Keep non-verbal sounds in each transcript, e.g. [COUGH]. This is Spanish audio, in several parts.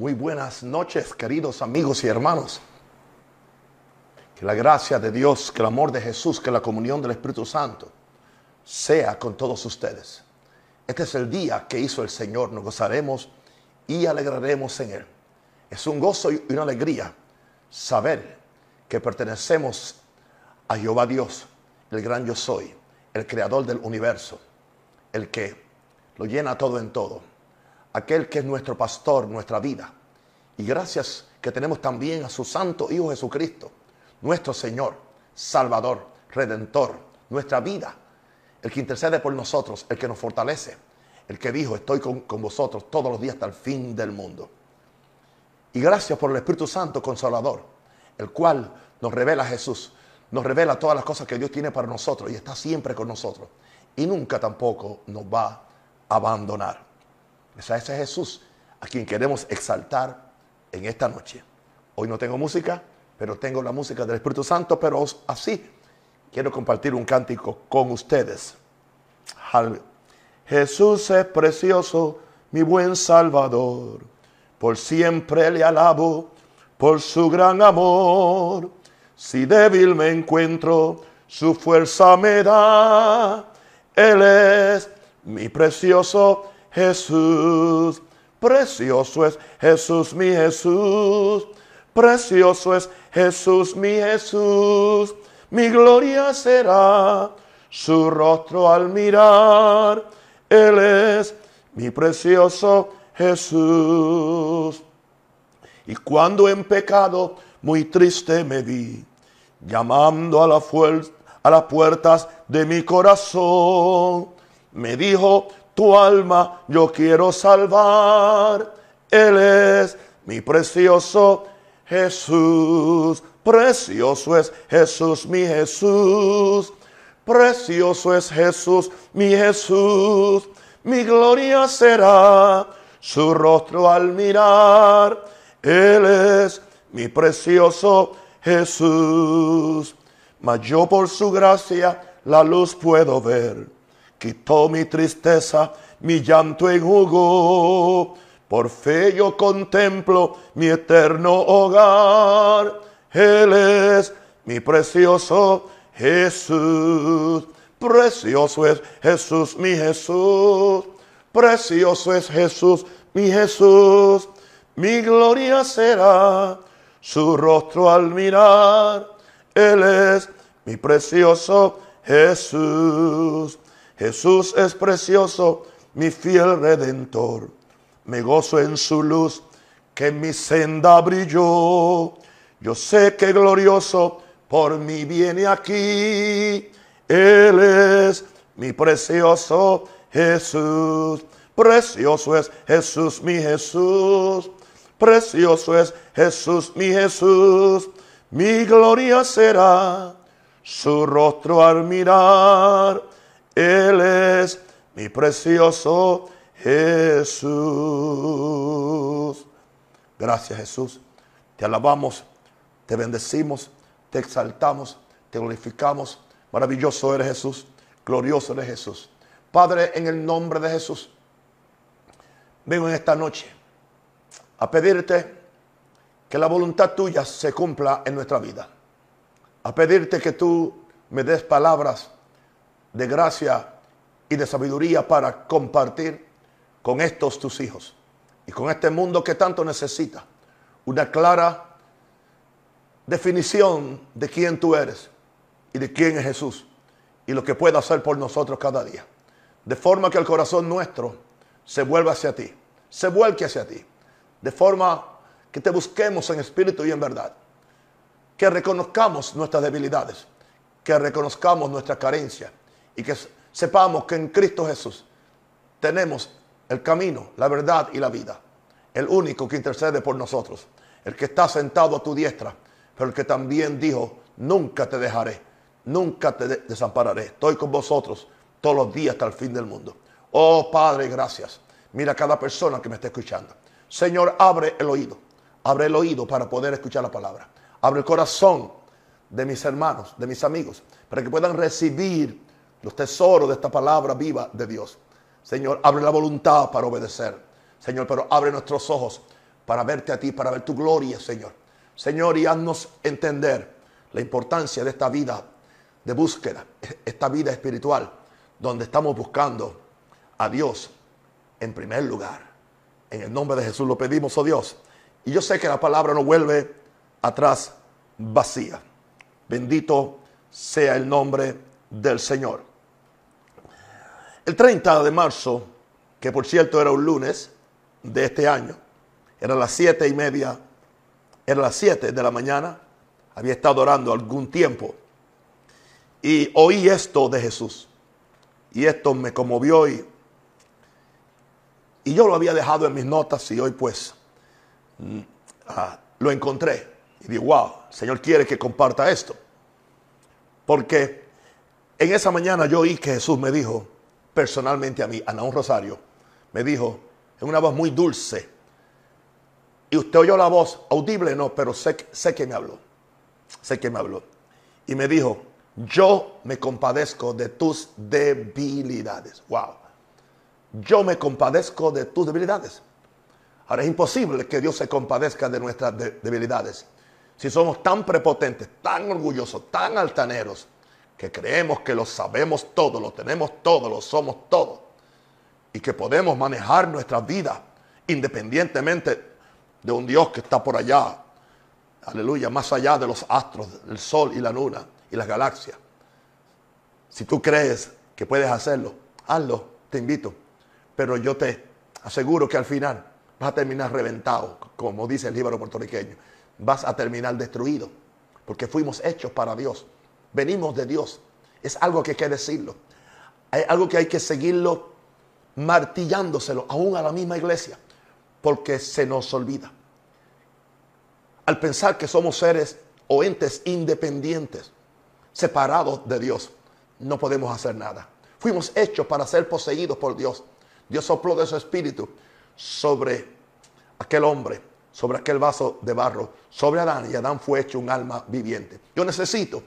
Muy buenas noches, queridos amigos y hermanos. Que la gracia de Dios, que el amor de Jesús, que la comunión del Espíritu Santo sea con todos ustedes. Este es el día que hizo el Señor. Nos gozaremos y alegraremos en Él. Es un gozo y una alegría saber que pertenecemos a Jehová Dios, el gran yo soy, el creador del universo, el que lo llena todo en todo, aquel que es nuestro pastor, nuestra vida. Y gracias que tenemos también a su Santo Hijo Jesucristo, nuestro Señor, Salvador, Redentor, nuestra vida, el que intercede por nosotros, el que nos fortalece, el que dijo, estoy con, con vosotros todos los días hasta el fin del mundo. Y gracias por el Espíritu Santo Consolador, el cual nos revela a Jesús, nos revela todas las cosas que Dios tiene para nosotros y está siempre con nosotros. Y nunca tampoco nos va a abandonar. Ese es Jesús a quien queremos exaltar en esta noche. Hoy no tengo música, pero tengo la música del Espíritu Santo, pero así quiero compartir un cántico con ustedes. Jesús es precioso, mi buen Salvador. Por siempre le alabo por su gran amor. Si débil me encuentro, su fuerza me da. Él es mi precioso Jesús. Precioso es Jesús, mi Jesús. Precioso es Jesús, mi Jesús. Mi gloria será su rostro al mirar. Él es mi precioso Jesús. Y cuando en pecado muy triste me vi, llamando a, la a las puertas de mi corazón, me dijo, tu alma yo quiero salvar. Él es mi precioso Jesús. Precioso es Jesús, mi Jesús. Precioso es Jesús, mi Jesús. Mi gloria será su rostro al mirar. Él es mi precioso Jesús. Mas yo por su gracia la luz puedo ver. Quitó mi tristeza, mi llanto enjugó. Por fe yo contemplo mi eterno hogar. Él es mi precioso Jesús. Precioso es Jesús, mi Jesús. Precioso es Jesús, mi Jesús. Mi gloria será su rostro al mirar. Él es mi precioso Jesús. Jesús es precioso, mi fiel redentor. Me gozo en su luz que mi senda brilló. Yo sé que glorioso por mí viene aquí. Él es mi precioso Jesús. Precioso es Jesús, mi Jesús. Precioso es Jesús, mi Jesús. Mi gloria será su rostro al mirar. Él es mi precioso Jesús. Gracias Jesús. Te alabamos, te bendecimos, te exaltamos, te glorificamos. Maravilloso eres Jesús, glorioso eres Jesús. Padre, en el nombre de Jesús, vengo en esta noche a pedirte que la voluntad tuya se cumpla en nuestra vida. A pedirte que tú me des palabras de gracia y de sabiduría para compartir con estos tus hijos y con este mundo que tanto necesita una clara definición de quién tú eres y de quién es Jesús y lo que puede hacer por nosotros cada día. De forma que el corazón nuestro se vuelva hacia ti, se vuelque hacia ti, de forma que te busquemos en espíritu y en verdad, que reconozcamos nuestras debilidades, que reconozcamos nuestra carencia y que sepamos que en Cristo Jesús tenemos el camino, la verdad y la vida, el único que intercede por nosotros, el que está sentado a tu diestra, pero el que también dijo, nunca te dejaré, nunca te desampararé, estoy con vosotros todos los días hasta el fin del mundo. Oh Padre, gracias. Mira a cada persona que me está escuchando. Señor, abre el oído. Abre el oído para poder escuchar la palabra. Abre el corazón de mis hermanos, de mis amigos, para que puedan recibir los tesoros de esta palabra viva de Dios. Señor, abre la voluntad para obedecer. Señor, pero abre nuestros ojos para verte a ti, para ver tu gloria, Señor. Señor, y haznos entender la importancia de esta vida de búsqueda, esta vida espiritual, donde estamos buscando a Dios en primer lugar. En el nombre de Jesús lo pedimos, oh Dios. Y yo sé que la palabra no vuelve atrás vacía. Bendito sea el nombre del Señor. El 30 de marzo, que por cierto era un lunes de este año, era las siete y media, era las siete de la mañana, había estado orando algún tiempo y oí esto de Jesús. Y esto me conmovió y, y yo lo había dejado en mis notas y hoy pues mm, ah, lo encontré. Y digo, wow, el Señor quiere que comparta esto. Porque en esa mañana yo oí que Jesús me dijo personalmente a mí, a un Rosario, me dijo en una voz muy dulce. Y usted oyó la voz audible, no, pero sé, sé que me habló. Sé que me habló. Y me dijo, yo me compadezco de tus debilidades. Wow. Yo me compadezco de tus debilidades. Ahora es imposible que Dios se compadezca de nuestras debilidades. Si somos tan prepotentes, tan orgullosos, tan altaneros, que creemos que lo sabemos todo, lo tenemos todo, lo somos todo, y que podemos manejar nuestra vida independientemente de un Dios que está por allá, aleluya, más allá de los astros, el sol y la luna y las galaxias. Si tú crees que puedes hacerlo, hazlo, te invito. Pero yo te aseguro que al final vas a terminar reventado, como dice el libro puertorriqueño. Vas a terminar destruido, porque fuimos hechos para Dios. Venimos de Dios. Es algo que hay que decirlo. Hay algo que hay que seguirlo martillándoselo aún a la misma iglesia, porque se nos olvida. Al pensar que somos seres o entes independientes, separados de Dios, no podemos hacer nada. Fuimos hechos para ser poseídos por Dios. Dios sopló de su espíritu sobre aquel hombre, sobre aquel vaso de barro, sobre Adán, y Adán fue hecho un alma viviente. Yo necesito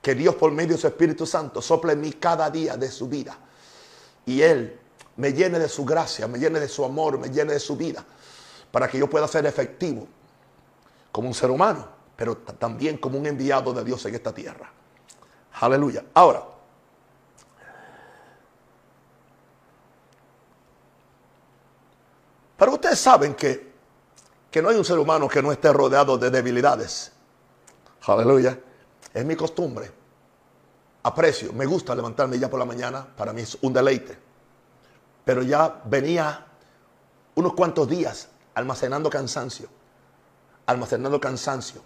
que Dios por medio de su Espíritu Santo sople en mí cada día de su vida. Y Él me llene de su gracia, me llene de su amor, me llene de su vida, para que yo pueda ser efectivo como un ser humano, pero también como un enviado de Dios en esta tierra. Aleluya. Ahora, pero ustedes saben que, que no hay un ser humano que no esté rodeado de debilidades. Aleluya. Es mi costumbre. Aprecio, me gusta levantarme ya por la mañana, para mí es un deleite. Pero ya venía unos cuantos días almacenando cansancio, almacenando cansancio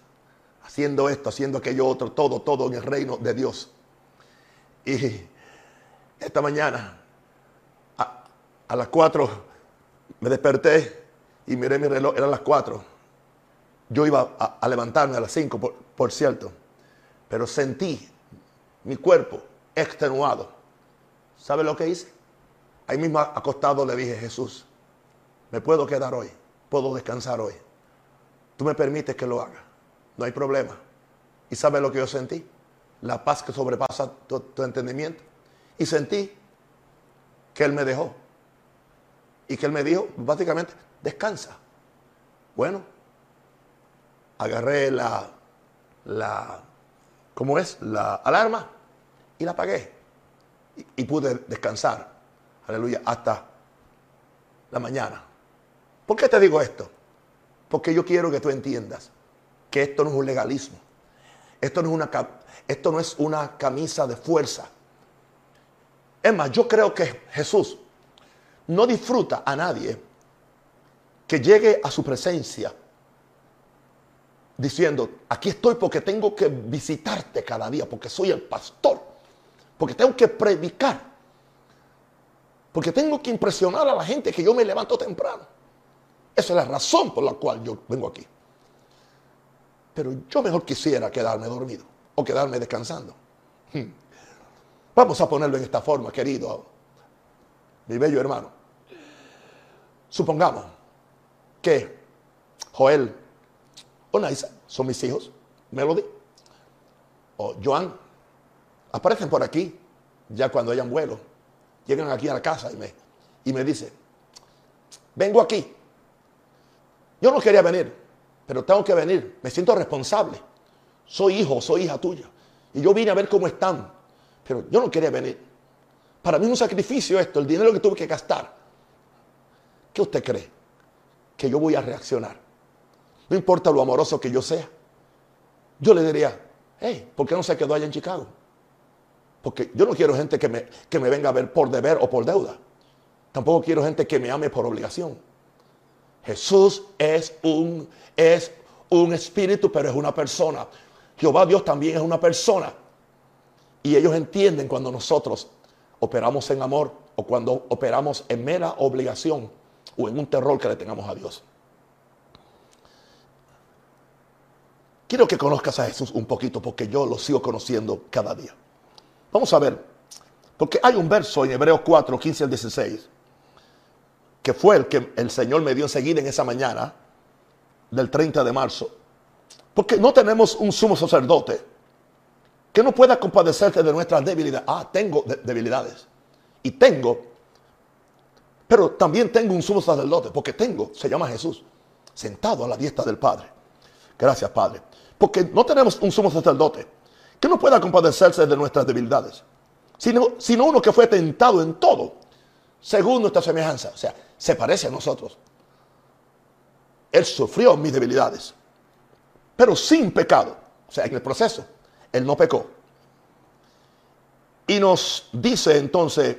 haciendo esto, haciendo aquello otro, todo, todo en el reino de Dios. Y esta mañana, a, las cuatro, me desperté y miré mi reloj, eran las cuatro. Yo iba a, levantarme a las cinco, por, cierto, pero sentí mi cuerpo extenuado. ¿Sabe lo que hice? Ahí mismo acostado le dije, Jesús, me puedo quedar hoy, puedo descansar hoy. Tú me permites que lo haga no hay problema. ¿Y sabe lo que yo sentí? La paz que sobrepasa tu, entendimiento. Y sentí que Él me dejó. Y que Él me dijo, básicamente, descansa. Bueno, agarré la, la, ¿cómo es? La alarma y la apagué. Y, y pude descansar, aleluya, hasta la mañana. ¿Por qué te digo esto? Porque yo quiero que tú entiendas que esto no es un legalismo. Esto no es una, esto no es una camisa de fuerza. Es más, yo creo que Jesús no disfruta a nadie que llegue a su presencia diciendo, aquí estoy porque tengo que visitarte cada día, porque soy el pastor, porque tengo que predicar, porque tengo que impresionar a la gente que yo me levanto temprano. Esa es la razón por la cual yo vengo aquí. Pero yo mejor quisiera quedarme dormido o quedarme descansando. Hmm. Vamos a ponerlo en esta forma, querido, mi bello hermano. Supongamos que Joel o Naisa son mis hijos, Melody o Joan, aparecen por aquí ya cuando hayan vuelo. Llegan aquí a la casa y me, y me dicen, vengo aquí. yo no quería venir, pero tengo que venir. Me siento responsable. Soy hijo, soy hija tuya. Y yo vine a ver cómo están. Pero yo no quería venir. Para mí es un sacrificio esto, el dinero que tuve que gastar. ¿Qué usted cree? Que yo voy a reaccionar. No importa lo amoroso que yo sea. Yo le diría, hey, ¿por qué no se quedó allá en Chicago? Porque yo no quiero gente que me, que me venga a ver por deber o por deuda. Tampoco quiero gente que me ame por obligación. Jesús es un, es un espíritu, pero es una persona. Jehová Dios también es una persona. Y ellos entienden cuando nosotros operamos en amor o cuando operamos en mera obligación o en un terror que le tengamos a Dios. Quiero que conozcas a Jesús un poquito porque yo lo sigo conociendo cada día. Vamos a ver, porque hay un verso en Hebreos 4, 15 al 16, que fue el que el Señor me dio enseguida en esa mañana del 30 de marzo. Porque no tenemos un sumo sacerdote que no pueda compadecerte de nuestras debilidades. Ah, tengo debilidades. Y tengo, pero también tengo un sumo sacerdote, porque tengo, se llama Jesús, sentado a la diestra del Padre. Gracias, Padre. Porque no tenemos un sumo sacerdote que no pueda compadecerse de nuestras debilidades, sino, sino uno que fue tentado en todo, según nuestra semejanza. O sea, se parece a nosotros. Él sufrió mis debilidades, pero sin pecado. O sea, en el proceso, Él no pecó. Y nos dice entonces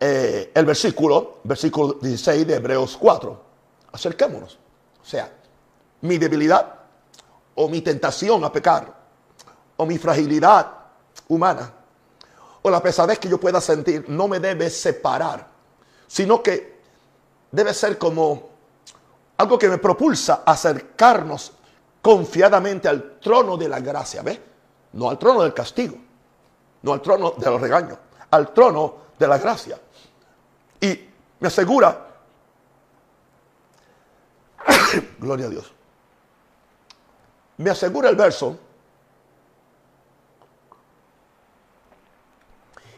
eh, el versículo, versículo 16 de Hebreos 4. Acerquémonos. O sea, mi debilidad o mi tentación a pecar o mi fragilidad humana o la pesadez que yo pueda sentir no me debe separar, sino que debe ser como algo que me propulsa a acercarnos confiadamente al trono de la gracia, ¿ves? No al trono del castigo, no al trono de los regaños, al trono de la gracia. Y me asegura, [COUGHS] gloria a Dios, me asegura el verso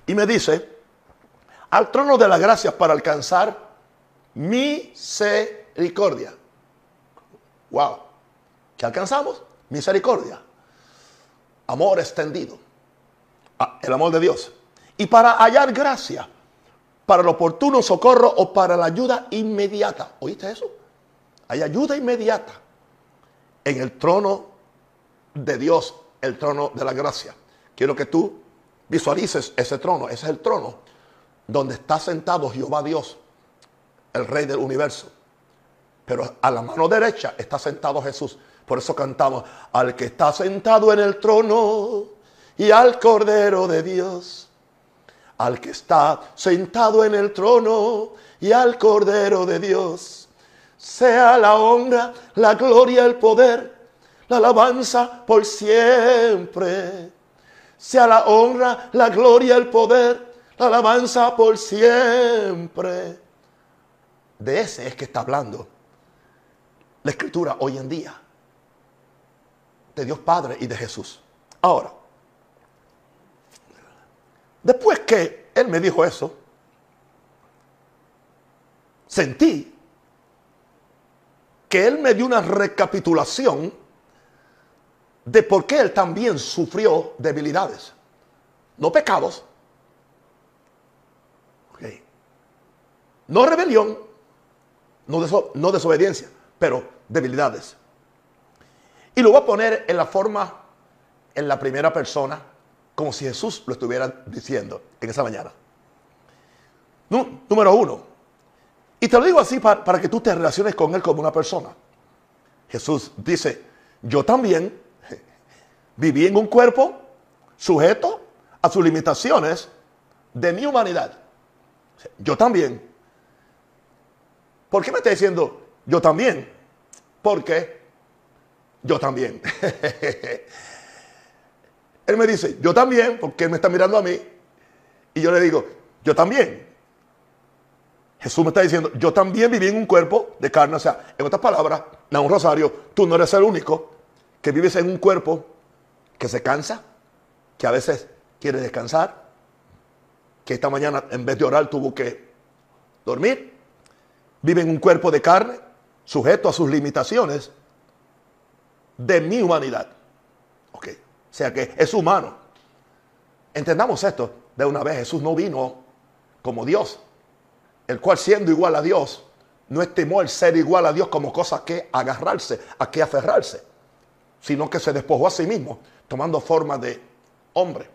y me dice, al trono de la gracia para alcanzar misericordia. Wow. ¿Qué alcanzamos? Misericordia. Amor extendido. Ah, el amor de Dios. Y para hallar gracia, para el oportuno socorro o para la ayuda inmediata. ¿Oíste eso? Hay ayuda inmediata en el trono de Dios, el trono de la gracia. Quiero que tú visualices ese trono. Ese es el trono donde está sentado Jehová Dios, el Rey del universo. Pero a la mano derecha está sentado Jesús. Por eso cantamos, al que está sentado en el trono y al Cordero de Dios. Al que está sentado en el trono y al Cordero de Dios. Sea la honra, la gloria, el poder la alabanza por siempre. Sea la honra, la gloria, el poder, la alabanza por siempre. De ese es que está hablando la escritura hoy en día. De Dios Padre y de Jesús. Ahora, después que Él me dijo eso, sentí que Él me dio una recapitulación de por qué él también sufrió debilidades. No pecados. No rebelión. No, no desobediencia. Pero debilidades. Y lo voy a poner en la forma, en la primera persona, como si Jesús lo estuviera diciendo en esa mañana. número uno. Y te lo digo así para, para que tú te relaciones con Él como una persona. Jesús dice, yo también Viví en un cuerpo sujeto a sus limitaciones de mi humanidad. Yo también. ¿Por qué me está diciendo yo también? Porque yo también. [LAUGHS] él me dice, yo también, porque él me está mirando a mí. Y yo le digo, yo también. Jesús me está diciendo, yo también viví en un cuerpo de carne. O sea, en otras palabras, en un rosario, tú no eres el único que vives en un cuerpo que se cansa, que a veces quiere descansar, que esta mañana en vez de orar tuvo que dormir, vive en un cuerpo de carne, sujeto a sus limitaciones de mi humanidad. Ok, o sea que es humano. Entendamos esto de una vez, Jesús no vino como Dios, el cual siendo igual a Dios, no estimó el ser igual a Dios como cosa que agarrarse, a que aferrarse, sino que se despojó a sí mismo, tomando forma de hombre.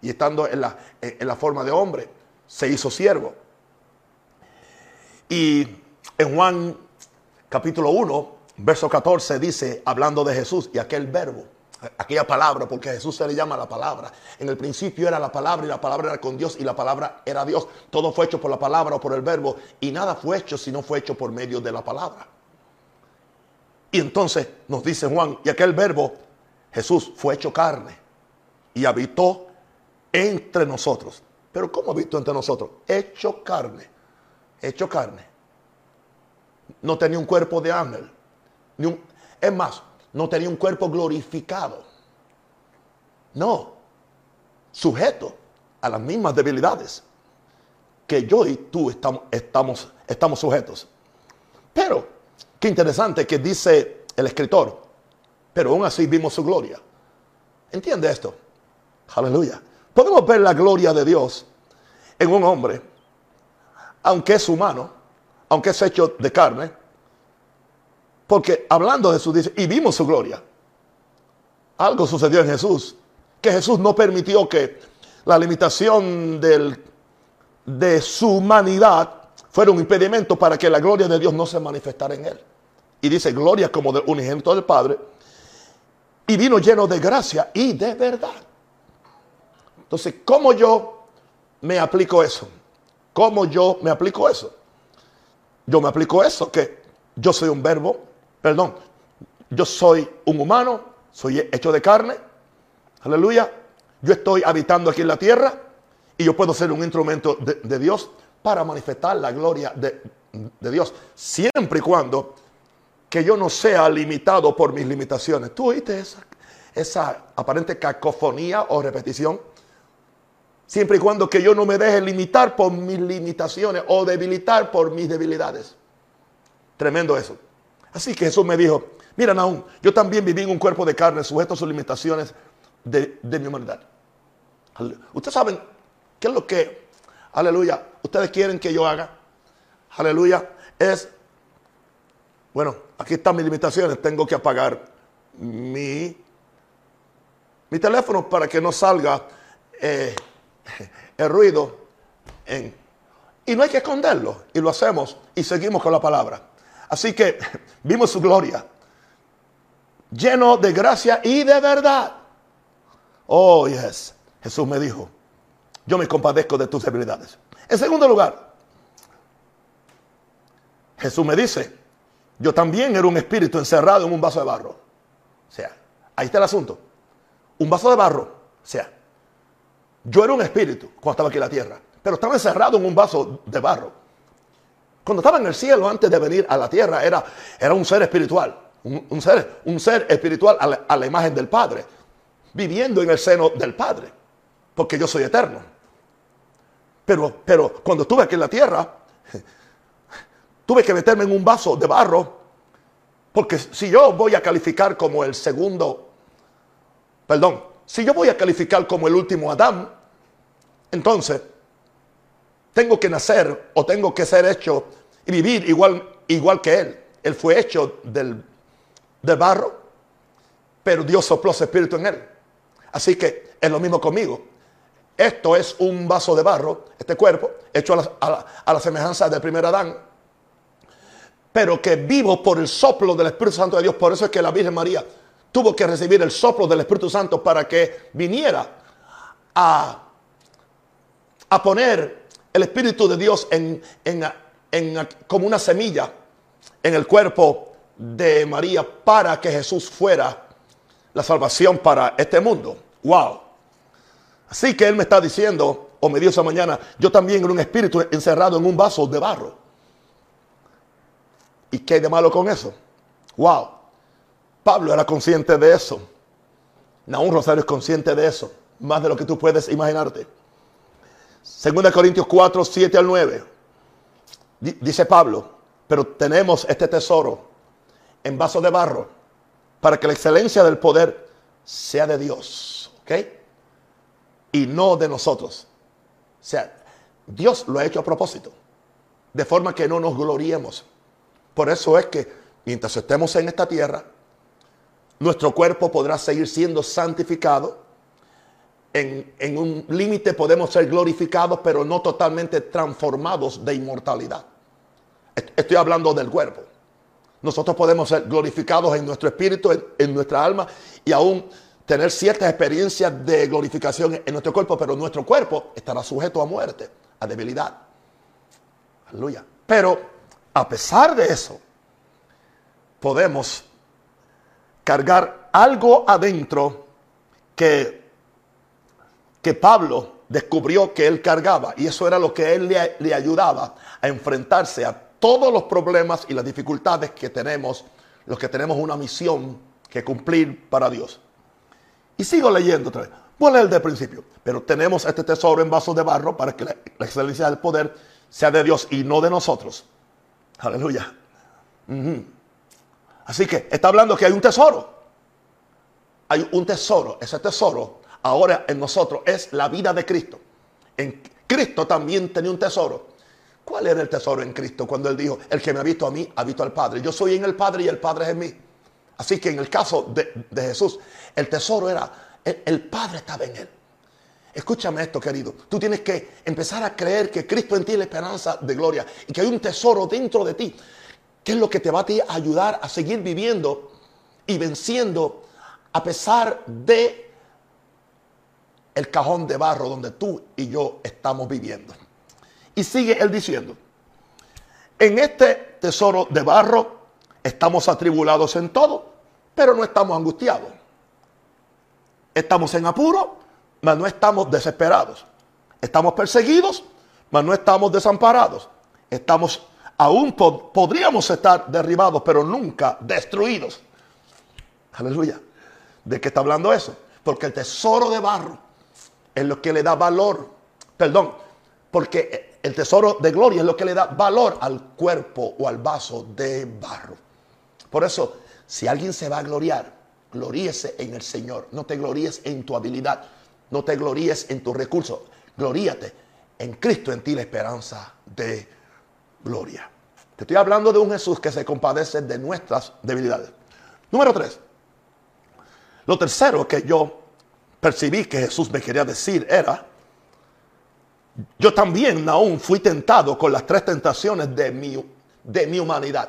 Y estando en la, en la forma de hombre, se hizo siervo. Y en Juan capítulo 1, verso 14 dice, hablando de Jesús y aquel verbo, aquella palabra, porque Jesús se le llama la palabra. En el principio era la palabra y la palabra era con Dios y la palabra era Dios. Todo fue hecho por la palabra o por el verbo y nada fue hecho si no fue hecho por medio de la palabra. Y entonces nos dice Juan, y aquel verbo, Jesús, fue hecho carne y habitó entre nosotros. Pero ¿cómo habitó entre nosotros? Hecho carne, hecho carne. No tenía un cuerpo de ángel. Ni un, es más, no tenía un cuerpo glorificado. No, sujeto a las mismas debilidades que yo y tú estamos, estamos, estamos sujetos. Pero, qué interesante que dice el escritor, pero aún así vimos su gloria. ¿Entiende esto? Aleluya. Podemos ver la gloria de Dios en un hombre, aunque es humano, aunque es hecho de carne, porque hablando de Jesús dice, y vimos su gloria. Algo sucedió en Jesús, que Jesús no permitió que la limitación del, de su humanidad fuera un impedimento para que la gloria de Dios no se manifestara en él. Y dice, gloria como de unigénito del Padre. Y vino lleno de gracia y de verdad. Entonces, ¿cómo yo me aplico eso? ¿Cómo yo me aplico eso? Yo me aplico eso, que yo soy un verbo, perdón, yo soy un humano, soy hecho de carne, aleluya, yo estoy habitando aquí en la tierra y yo puedo ser un instrumento de, Dios para manifestar la gloria de, Dios, siempre y cuando que yo no sea limitado por mis limitaciones. ¿Tú oíste esa, esa aparente cacofonía o repetición? Siempre y cuando que yo no me deje limitar por mis limitaciones o debilitar por mis debilidades. Tremendo eso. Así que Jesús me dijo, mira Naúm, yo también viví en un cuerpo de carne sujeto a sus limitaciones de, mi humanidad. Ustedes saben qué es lo que, aleluya, ustedes quieren que yo haga. Aleluya, es, bueno, aquí están mis limitaciones, tengo que apagar mi, mi teléfono para que no salga eh, el ruido. y no hay que esconderlo, y lo hacemos y seguimos con la palabra. Así que [LAUGHS] vimos su gloria, lleno de gracia y de verdad. Oh, yes. Jesús me dijo, yo me compadezco de tus debilidades. En segundo lugar, Jesús me dice, yo también era un espíritu encerrado en un vaso de barro. O sea, ahí está el asunto. Un vaso de barro. O sea, yo era un espíritu cuando estaba aquí en la tierra, pero estaba encerrado en un vaso de barro. Cuando estaba en el cielo, antes de venir a la tierra, era, era un ser espiritual. Un, ser, un ser espiritual a la, imagen del Padre. Viviendo en el seno del Padre. Porque yo soy eterno. Pero, pero cuando estuve aquí en la tierra, tuve que meterme en un vaso de barro. Porque si yo voy a calificar como el segundo, perdón, si yo voy a calificar como el último Adán, entonces tengo que nacer o tengo que ser hecho y vivir igual, igual que Él. Él fue hecho del, barro, pero Dios sopló su espíritu en Él. Así que es lo mismo conmigo. Esto es un vaso de barro, este cuerpo, hecho a la, semejanza del primer Adán, pero que vivo por el soplo del Espíritu Santo de Dios. Por eso es que la Virgen María tuvo que recibir el soplo del Espíritu Santo para que viniera a, a poner el Espíritu de Dios en, como una semilla en el cuerpo de María para que Jesús fuera la salvación para este mundo. Wow. Así que Él me está diciendo, o me dio esa mañana, yo también era un espíritu encerrado en un vaso de barro. ¿Y qué hay de malo con eso? Wow. Pablo era consciente de eso. Naún Rosario es consciente de eso. Más de lo que tú puedes imaginarte. Segunda Corintios 4, 7 al 9. Dice Pablo, pero tenemos este tesoro en vasos de barro para que la excelencia del poder sea de Dios, ¿ok? Y no de nosotros. O sea, Dios lo ha hecho a propósito, de forma que no nos gloriemos. Por eso es que mientras estemos en esta tierra, nuestro cuerpo podrá seguir siendo santificado. En, en un límite podemos ser glorificados, pero no totalmente transformados de inmortalidad. Estoy hablando del cuerpo. Nosotros podemos ser glorificados en nuestro espíritu, en, nuestra alma y aún tener ciertas experiencias de glorificación en nuestro cuerpo, pero nuestro cuerpo estará sujeto a muerte, a debilidad. Aleluya. Pero a pesar de eso, podemos cargar algo adentro que, que Pablo descubrió que él cargaba y eso era lo que él le, ayudaba a enfrentarse a todos los problemas y las dificultades que tenemos, los que tenemos una misión que cumplir para Dios. Y sigo leyendo otra vez. Voy a leer del principio. Pero tenemos este tesoro en vasos de barro para que la, excelencia del poder sea de Dios y no de nosotros. Aleluya. Así que está hablando que hay un tesoro. Hay un tesoro. Ese tesoro ahora en nosotros es la vida de Cristo. En Cristo también tenía un tesoro. ¿Cuál era el tesoro en Cristo cuando Él dijo, el que me ha visto a mí, ha visto al Padre? Yo soy en el Padre y el Padre es en mí. Así que en el caso de, Jesús, el tesoro era, el, el Padre estaba en Él. Escúchame esto, querido. Tú tienes que empezar a creer que Cristo en ti es la esperanza de gloria y que hay un tesoro dentro de ti, que es lo que te va a, ti ayudar a seguir viviendo y venciendo a pesar de el cajón de barro donde tú y yo estamos viviendo. Y sigue él diciendo, en este tesoro de barro estamos atribulados en todo, pero no estamos angustiados. Estamos en apuro, mas no estamos desesperados. Estamos perseguidos, mas no estamos desamparados. Estamos, aún podríamos estar derribados, pero nunca destruidos. Aleluya. ¿De qué está hablando eso? Porque el tesoro de barro es lo que le da valor. Perdón, porque el tesoro de gloria es lo que le da valor al cuerpo o al vaso de barro. Por eso, si alguien se va a gloriar, gloríese en el Señor. No te gloríes en tu habilidad. No te gloríes en tus recursos. Gloríate en Cristo, en ti la esperanza de gloria. Te estoy hablando de un Jesús que se compadece de nuestras debilidades. Número tres. Lo tercero que yo percibí que Jesús me quería decir era yo también aún fui tentado con las tres tentaciones de mi, de mi humanidad.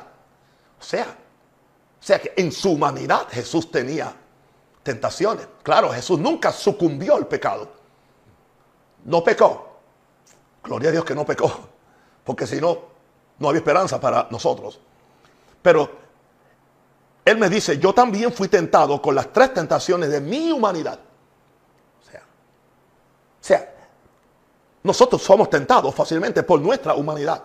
O sea, o sea que en su humanidad Jesús tenía tentaciones. Claro, Jesús nunca sucumbió al pecado. No pecó. Gloria a Dios que no pecó. [LAUGHS] Porque si no, no había esperanza para nosotros. Pero Él me dice, yo también fui tentado con las tres tentaciones de mi humanidad. O sea, nosotros somos tentados fácilmente por nuestra humanidad.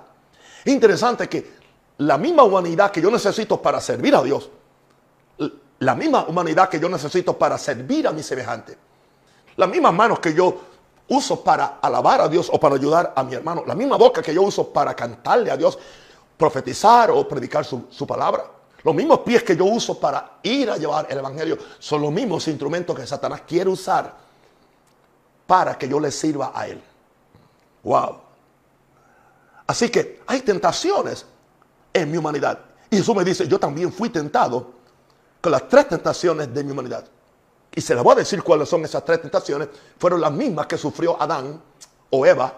Interesante que la misma humanidad que yo necesito para servir a Dios, la misma humanidad que yo necesito para servir a mi semejante, las mismas manos que yo uso para alabar a Dios o para ayudar a mi hermano, la misma boca que yo uso para cantarle a Dios, profetizar o predicar su, su palabra, los mismos pies que yo uso para ir a llevar el Evangelio, son los mismos instrumentos que Satanás quiere usar para que yo le sirva a él. Wow. Así que hay tentaciones en mi humanidad. Y Jesús me dice, yo también fui tentado con las tres tentaciones de mi humanidad. Y se les voy a decir cuáles son esas tres tentaciones. Fueron las mismas que sufrió Adán o Eva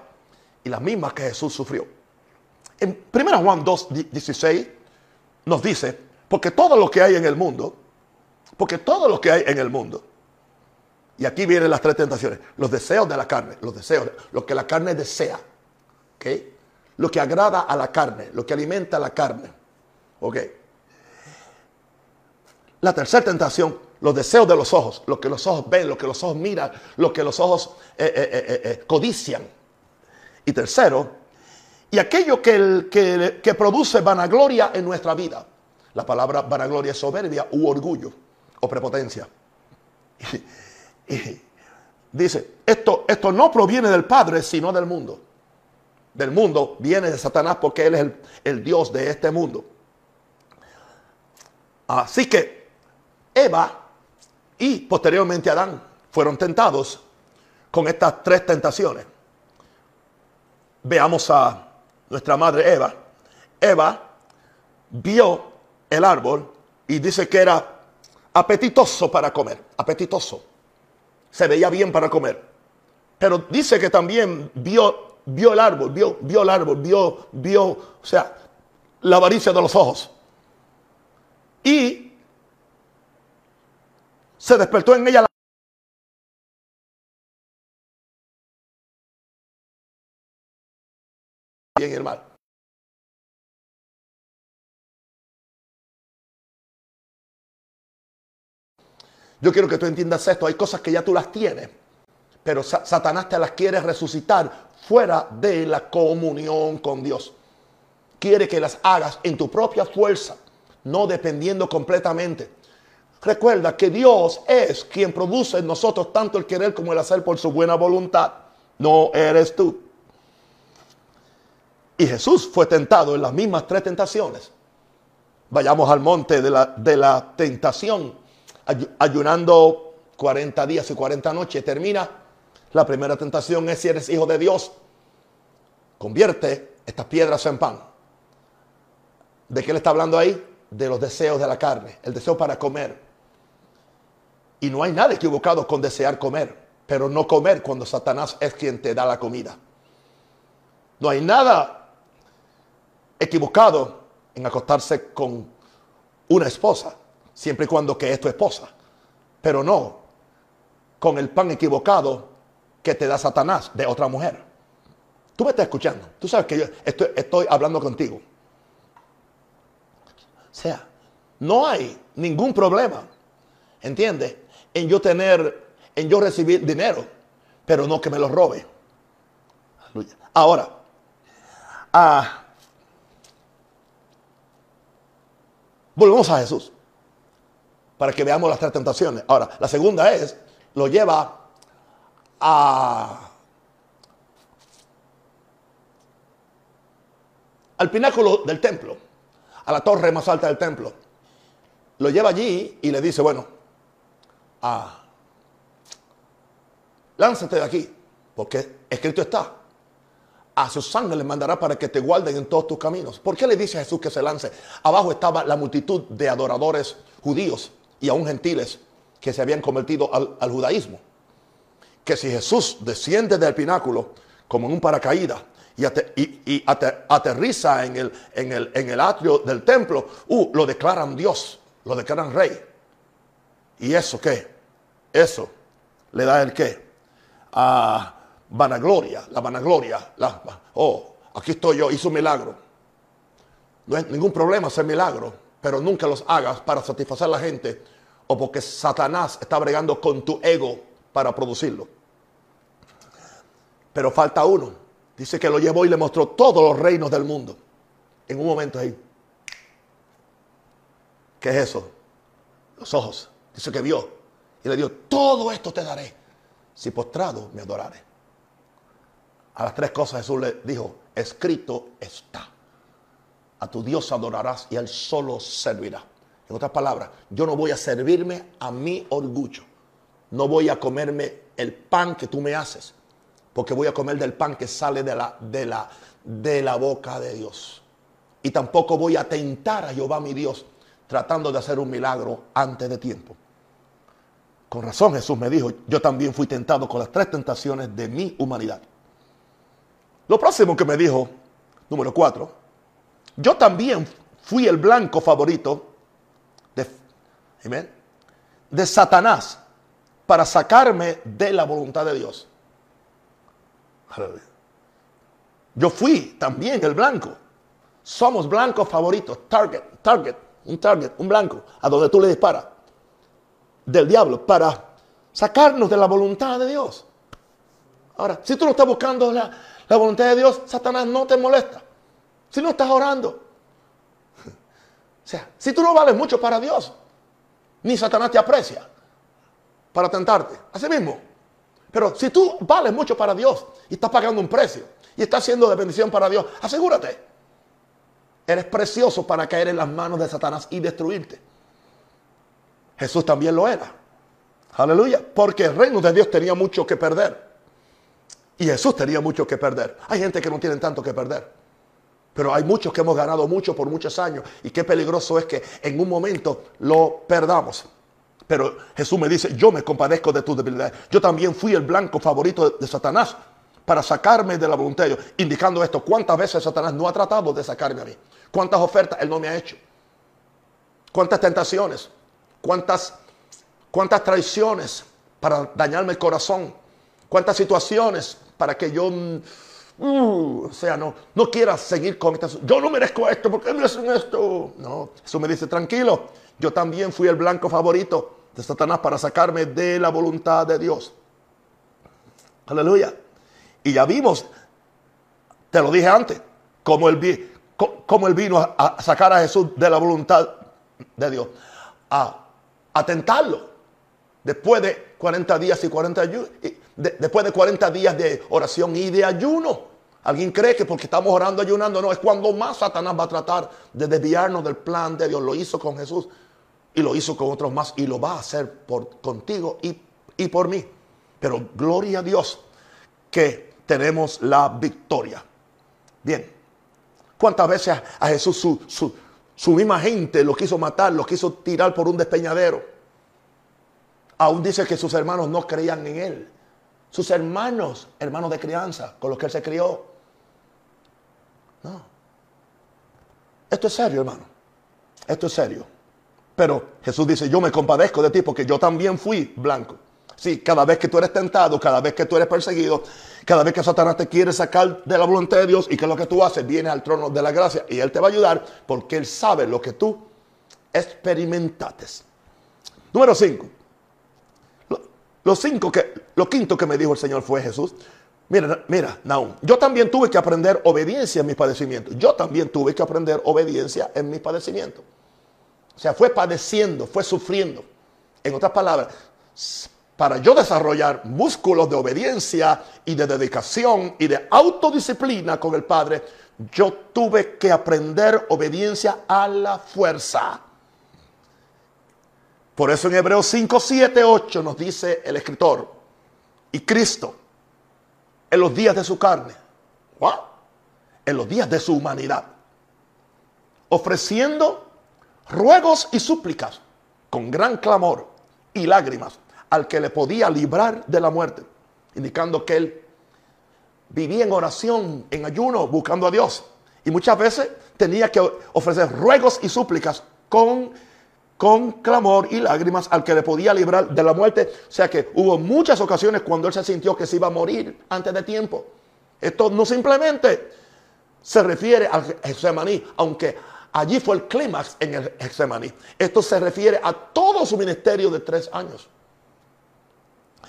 y las mismas que Jesús sufrió. En 1 Juan 2, 16 nos dice, porque todo lo que hay en el mundo, porque todo lo que hay en el mundo, y aquí vienen las tres tentaciones. Los deseos de la carne, los deseos, lo que la carne desea. ¿Ok? Lo que agrada a la carne, lo que alimenta a la carne. ¿Ok? La tercera tentación, los deseos de los ojos, lo que los ojos ven, lo que los ojos miran, lo que los ojos eh, eh, eh, codician. Y tercero, y aquello que, que, que produce vanagloria en nuestra vida. La palabra vanagloria es soberbia u orgullo o prepotencia. [LAUGHS] Dice, esto, esto no proviene del Padre, sino del mundo. Del mundo viene de Satanás porque Él es el, Dios de este mundo. Así que Eva y posteriormente Adán fueron tentados con estas tres tentaciones. Veamos a nuestra madre Eva. Eva vio el árbol y dice que era apetitoso para comer, apetitoso. Se veía bien para comer. Pero dice que también vio, vio el árbol, vio, vio el árbol, vio, vio, o sea, la avaricia de los ojos. Y se despertó en ella la bien mal. Yo quiero que tú entiendas esto. Hay cosas que ya tú las tienes, pero Satanás te las quiere resucitar fuera de la comunión con Dios. Quiere que las hagas en tu propia fuerza, no dependiendo completamente. Recuerda que Dios es quien produce en nosotros tanto el querer como el hacer por su buena voluntad. No eres tú. Y Jesús fue tentado en las mismas tres tentaciones. Vayamos al monte de la, de la tentación, ayunando 40 días y 40 noches. Termina. La primera tentación es si eres hijo de Dios, convierte estas piedras en pan. ¿De qué le está hablando ahí? De los deseos de la carne, el deseo para comer. Y no hay nada equivocado con desear comer, pero no comer cuando Satanás es quien te da la comida. No hay nada equivocado en acostarse con una esposa, siempre y cuando que es tu esposa, pero no con el pan equivocado que te da Satanás de otra mujer. Tú me estás escuchando, tú sabes que yo estoy, estoy hablando contigo. O sea, no hay ningún problema, ¿entiendes? En yo tener, en yo recibir dinero, pero no que me lo robe. Ahora, ah, volvemos a Jesús para que veamos las tres tentaciones. Ahora, la segunda es, lo lleva a, al pináculo del templo, a la torre más alta del templo. Lo lleva allí y le dice, bueno, ah, lánzate de aquí, porque escrito está. A sus ángeles mandará para que te guarden en todos tus caminos. ¿Por qué le dice a Jesús que se lance? Abajo estaba la multitud de adoradores judíos y aún gentiles que se habían convertido al, judaísmo. Que si Jesús desciende del pináculo como en un paracaídas y, aterriza en el, en, el, en el atrio del templo, uh, lo declaran Dios, lo declaran rey. ¿Y eso qué? Eso le da el qué? A vanagloria, la vanagloria. La, oh, aquí estoy yo, hizo un milagro. No es ningún problema hacer milagro, pero nunca los hagas para satisfacer a la gente o porque Satanás está bregando con tu ego para producirlo. Pero falta uno. Dice que lo llevó y le mostró todos los reinos del mundo. En un momento ahí. ¿Qué es eso? Los ojos. Dice que vio. Y le dijo, todo esto te daré si postrado me adoraré. A las tres cosas Jesús le dijo, escrito está. A tu Dios adorarás y Él solo servirá. En otras palabras, yo no voy a servirme a mi orgullo. No voy a comerme el pan que tú me haces. Porque voy a comer del pan que sale de la, de la, de la boca de Dios. Y tampoco voy a tentar a Jehová mi Dios tratando de hacer un milagro antes de tiempo. Con razón Jesús me dijo, yo también fui tentado con las tres tentaciones de mi humanidad. Lo próximo que me dijo, número cuatro, yo también fui el blanco favorito de, de Satanás para sacarme de la voluntad de Dios. Yo fui también el blanco. Somos blancos favoritos, target, target, un target, un blanco, a donde tú le disparas del diablo para sacarnos de la voluntad de Dios. Ahora, si tú no estás buscando la, voluntad de Dios, Satanás no te molesta. Si no estás orando. [LAUGHS] O sea, si tú no vales mucho para Dios, ni Satanás te aprecia para tentarte. Así mismo. Pero si tú vales mucho para Dios y estás pagando un precio y estás siendo de bendición para Dios, asegúrate. Eres precioso para caer en las manos de Satanás y destruirte. Jesús también lo era. Aleluya. Porque el reino de Dios tenía mucho que perder. Y Jesús tenía mucho que perder. Hay gente que no tiene tanto que perder. Pero hay muchos que hemos ganado mucho por muchos años. Y qué peligroso es que en un momento lo perdamos. Pero Jesús me dice, yo me compadezco de tu debilidad. Yo también fui el blanco favorito de, Satanás para sacarme de la voluntad de Dios. Indicando esto, ¿cuántas veces Satanás no ha tratado de sacarme a mí? ¿Cuántas ofertas él no me ha hecho? ¿Cuántas tentaciones? ¿Cuántas, cuántas traiciones para dañarme el corazón? ¿Cuántas situaciones para que yo, uh, o sea, no, no quiera seguir con esta... Yo no merezco esto, porque me hacen esto? No, eso me dice, tranquilo, yo también fui el blanco favorito de Satanás para sacarme de la voluntad de Dios. Aleluya. Y ya vimos, te lo dije antes, como él, como él vino a, sacar a Jesús de la voluntad de Dios, a, a. Después de 40 días y 40 después de 40 días de oración y de ayuno. ¿Alguien cree que porque estamos orando, ayunando? No, es cuando más Satanás va a tratar de desviarnos del plan de Dios. Lo hizo con Jesús y lo hizo con otros más y lo va a hacer por, contigo y, y por mí. Pero gloria a Dios que tenemos la victoria. Bien, ¿cuántas veces a Jesús su, su, su misma gente lo quiso matar, lo quiso tirar por un despeñadero? Aún dice que sus hermanos no creían en él. Sus hermanos, hermanos de crianza, con los que él se crió. No. Esto es serio, hermano. Esto es serio. Pero Jesús dice, yo me compadezco de ti porque yo también fui blanco. Sí, cada vez que tú eres tentado, cada vez que tú eres perseguido, cada vez que Satanás te quiere sacar de la voluntad de Dios y que lo que tú haces, viene al trono de la gracia y Él te va a ayudar porque Él sabe lo que tú experimentaste. Número 5. Lo, cinco que, lo quinto que me dijo el Señor fue Jesús. Mira, mira, Naum, yo también tuve que aprender obediencia en mis padecimientos. Yo también tuve que aprender obediencia en mis padecimientos. O sea, fue padeciendo, fue sufriendo. En otras palabras, para yo desarrollar músculos de obediencia y de dedicación y de autodisciplina con el Padre, yo tuve que aprender obediencia a la fuerza. Por eso en Hebreos 5, 7, 8 nos dice el escritor, y Cristo, en los días de su carne, en los días de su humanidad, ofreciendo ruegos y súplicas con gran clamor y lágrimas al que le podía librar de la muerte, indicando que él vivía en oración, en ayuno, buscando a Dios. Y muchas veces tenía que ofrecer ruegos y súplicas con, con clamor y lágrimas al que le podía librar de la muerte. O sea que hubo muchas ocasiones cuando él se sintió que se iba a morir antes de tiempo. Esto no simplemente se refiere al Getsemaní, aunque Allí fue el clímax en el Hexemaní. Esto se refiere a todo su ministerio de tres años.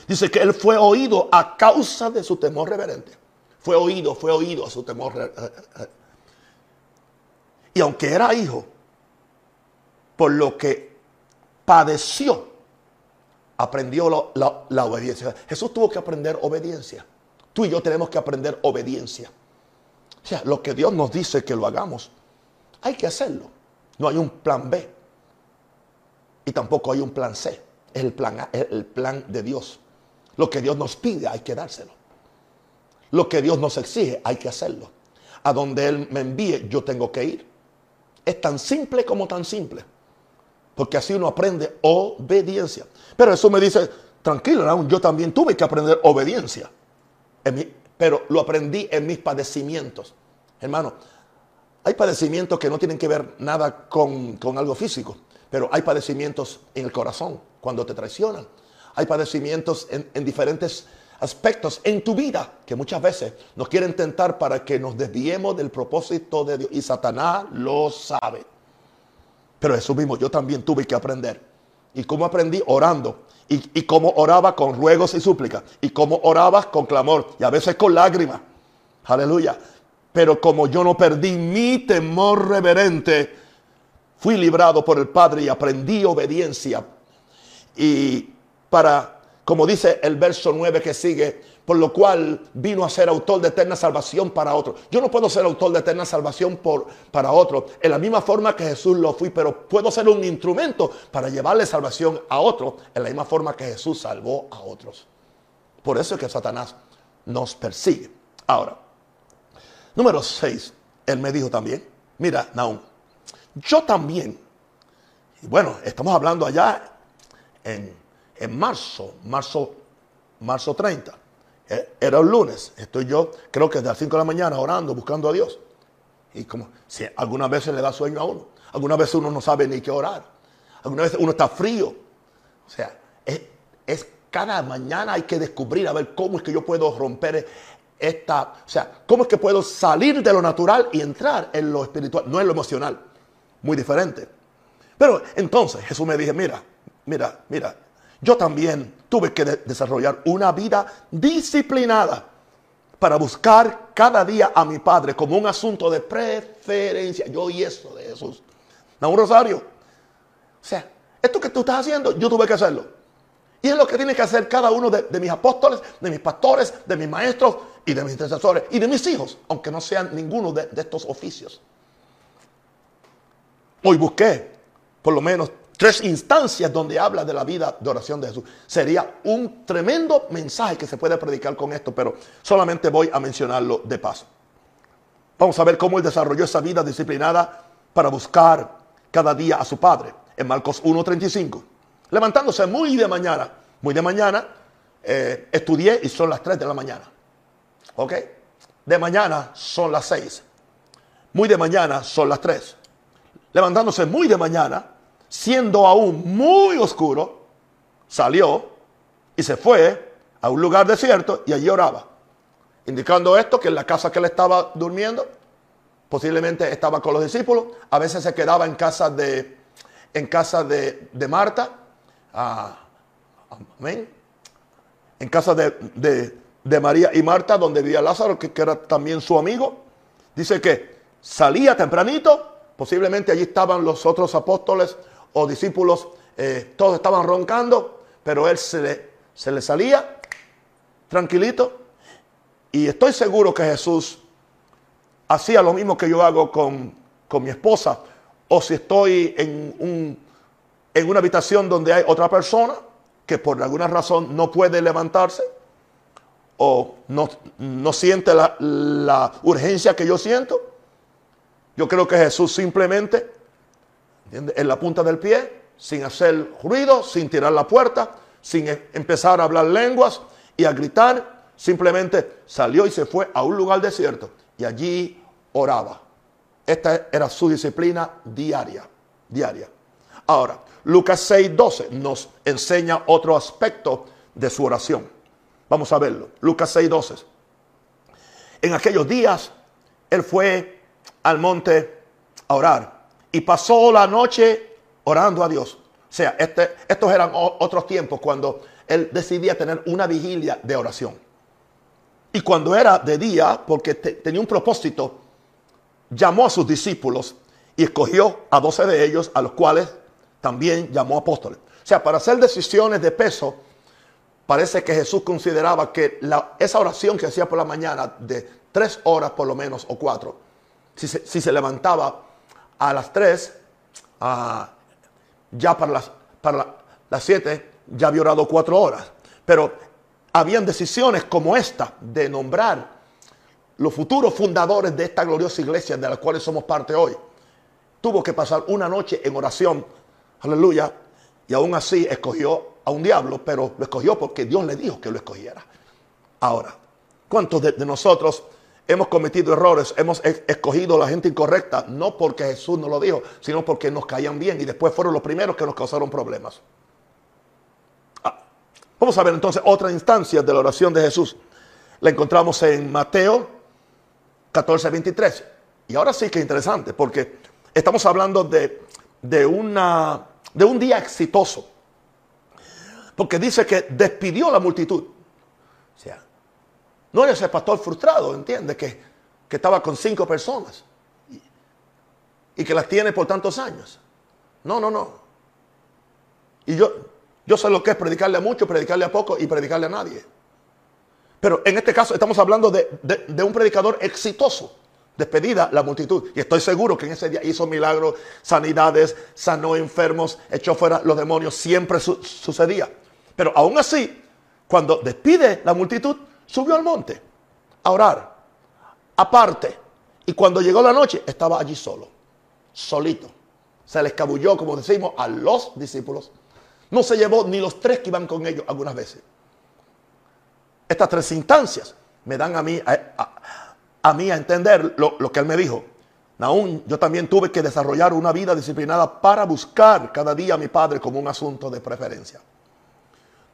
Dice que él fue oído a causa de su temor reverente. Fue oído, fue oído a su temor. Y aunque era hijo, por lo que padeció, aprendió la, obediencia. Jesús tuvo que aprender obediencia. Tú y yo tenemos que aprender obediencia. O sea, lo que Dios nos dice que lo hagamos, hay que hacerlo. No hay un plan B. Y tampoco hay un plan C. Es el plan A, el plan de Dios. Lo que Dios nos pide hay que dárselo. Lo que Dios nos exige hay que hacerlo. A donde Él me envíe yo tengo que ir. Es tan simple como tan simple. Porque así uno aprende obediencia. Pero eso me dice, tranquilo, yo también tuve que aprender obediencia. pero lo aprendí en mis padecimientos. Hermano, hay padecimientos que no tienen que ver nada con, algo físico, pero hay padecimientos en el corazón cuando te traicionan. Hay padecimientos en, en diferentes aspectos en tu vida que muchas veces nos quieren tentar para que nos desviemos del propósito de Dios. Y Satanás lo sabe. Pero eso mismo yo también tuve que aprender. ¿Y cómo aprendí? Orando. Y, y cómo oraba con ruegos y súplicas. Y cómo oraba con clamor. Y a veces con lágrimas. Aleluya. Pero como yo no perdí mi temor reverente, fui librado por el Padre y aprendí obediencia. Y para, como dice el verso 9 que sigue, por lo cual vino a ser autor de eterna salvación para otro. Yo no puedo ser autor de eterna salvación por, para otro, en la misma forma que Jesús lo fui, pero puedo ser un instrumento para llevarle salvación a otro, en la misma forma que Jesús salvó a otros. Por eso es que Satanás nos persigue. Ahora, número 6, él me dijo también, mira, Naum, yo también, y bueno, estamos hablando allá en, en marzo, marzo, marzo 30. Eh, era un lunes. Estoy yo, creo que desde las 5 de la mañana orando, buscando a Dios. Y como si algunas veces le da sueño a uno. Algunas veces uno no sabe ni qué orar. Algunas veces uno está frío. O sea, es, es cada mañana hay que descubrir a ver cómo es que yo puedo romper esta, o sea, cómo es que puedo salir de lo natural y entrar en lo espiritual, no en lo emocional. Muy diferente. Pero entonces Jesús me dijo, mira, mira, mira, yo también tuve que desarrollar una vida disciplinada para buscar cada día a mi Padre como un asunto de preferencia. Yo oí eso de Jesús. No, un rosario. O sea, esto que tú estás haciendo, yo tuve que hacerlo. Y es lo que tiene que hacer cada uno de, mis apóstoles, de mis pastores, de mis maestros y de mis intercesores y de mis hijos, aunque no sean ninguno de estos oficios. Hoy busqué por lo menos tres instancias donde habla de la vida de oración de Jesús. Sería un tremendo mensaje que se puede predicar con esto, pero solamente voy a mencionarlo de paso. Vamos a ver cómo él desarrolló esa vida disciplinada para buscar cada día a su Padre. En Marcos 1.35. Levantándose muy de mañana, muy de mañana, eh, estudié y son las 3 de la mañana. ¿Ok? De mañana son las 6. Muy de mañana son las 3. Levantándose muy de mañana, siendo aún muy oscuro, salió y se fue a un lugar desierto y allí oraba. Indicando esto que en la casa que él estaba durmiendo, posiblemente estaba con los discípulos, a veces se quedaba en casa de, en casa de, Marta, ah, amén, en casa de, María y Marta, donde vivía Lázaro, que era también su amigo. Dice que salía tempranito, posiblemente allí estaban los otros apóstoles o discípulos, eh, todos estaban roncando, pero él se le, se le salía tranquilito. Y estoy seguro que Jesús hacía lo mismo que yo hago con, con mi esposa. O si estoy en, un, en una habitación donde hay otra persona que por alguna razón no puede levantarse o no, no siente la, la urgencia que yo siento. Yo creo que Jesús simplemente en la punta del pie, sin hacer ruido, sin tirar la puerta, sin e, empezar a hablar lenguas y a gritar. Simplemente salió y se fue a un lugar desierto y allí oraba. Esta era su disciplina diaria, diaria. Ahora, Lucas 6:12 nos enseña otro aspecto de su oración. Vamos a verlo. Lucas 6:12. En aquellos días, él fue al monte a orar y pasó la noche orando a Dios. O sea, este, estos eran otros tiempos cuando él decidía tener una vigilia de oración. Y cuando era de día, porque tenía un propósito, llamó a sus discípulos y escogió a doce de ellos, a los cuales también llamó apóstoles. O sea, para hacer decisiones de peso, parece que Jesús consideraba que esa oración que hacía por la mañana, de tres horas por lo menos, o cuatro, si si se levantaba a las 3, ya para las, para las 7, ya había orado 4 horas. Pero habían decisiones como esta de nombrar los futuros fundadores de esta gloriosa iglesia de la cual somos parte hoy. Tuvo que pasar una noche en oración, aleluya, y aún así escogió a un diablo, pero lo escogió porque Dios le dijo que lo escogiera. Ahora, ¿cuántos de nosotros hemos cometido errores, hemos escogido la gente incorrecta, no porque Jesús nos lo dijo, sino porque nos caían bien y después fueron los primeros que nos causaron problemas. Ah, vamos a ver entonces otra instancia de la oración de Jesús. La encontramos en Mateo 14, 23. Y ahora sí que es interesante porque estamos hablando de, de, una, de un día exitoso. Porque dice que despidió la multitud. O sea, no eres el pastor frustrado, entiende, que, que estaba con cinco personas y, que las tiene por tantos años. No, no, no. Y yo, yo sé lo que es predicarle a muchos, predicarle a pocos y predicarle a nadie. Pero en este caso estamos hablando de, de un predicador exitoso despedida la multitud. Y estoy seguro que en ese día hizo milagros, sanidades, sanó enfermos, echó fuera los demonios. Siempre sucedía. Pero aún así, cuando despide la multitud, subió al monte a orar, aparte. Y cuando llegó la noche, estaba allí solo, solito. Se le escabulló, como decimos, a los discípulos. No se llevó ni los tres que iban con ellos algunas veces. Estas tres instancias me dan a mí a mí a entender lo, que él me dijo. Aún yo también tuve que desarrollar una vida disciplinada para buscar cada día a mi padre como un asunto de preferencia.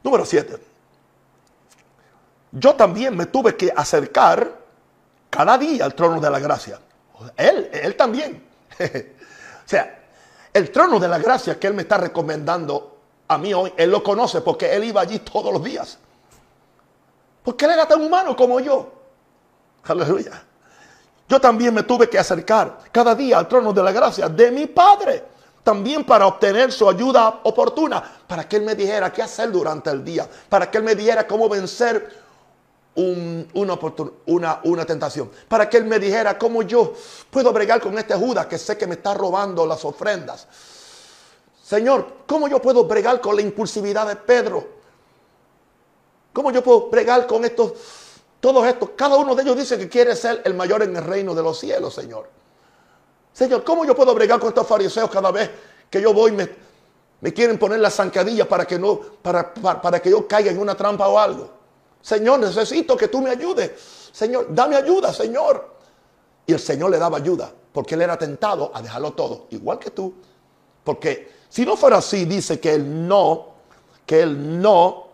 Número 7. Yo también me tuve que acercar cada día al trono de la gracia. Él, él también. [LAUGHS] o sea, el trono de la gracia que él me está recomendando a mí hoy, él lo conoce porque él iba allí todos los días. Porque él era tan humano como yo. Aleluya. Yo también me tuve que acercar cada día al trono de la gracia de mi Padre. También para obtener su ayuda oportuna. Para que Él me dijera qué hacer durante el día. Para que Él me dijera cómo vencer una, una, una, tentación. Para que Él me dijera cómo yo puedo bregar con este Judas que sé que me está robando las ofrendas. Señor, ¿cómo yo puedo bregar con la impulsividad de Pedro? ¿Cómo yo puedo bregar con estos todos estos, cada uno de ellos dice que quiere ser el mayor en el reino de los cielos, Señor. Señor, ¿cómo yo puedo bregar con estos fariseos cada vez que yo voy me, me quieren poner las zancadillas para que no, para, para, que yo caiga en una trampa o algo? Señor, necesito que tú me ayudes. Señor, dame ayuda, Señor. Y el Señor le daba ayuda, porque él era tentado a dejarlo todo, igual que tú. Porque si no fuera así, dice que él no, que él no,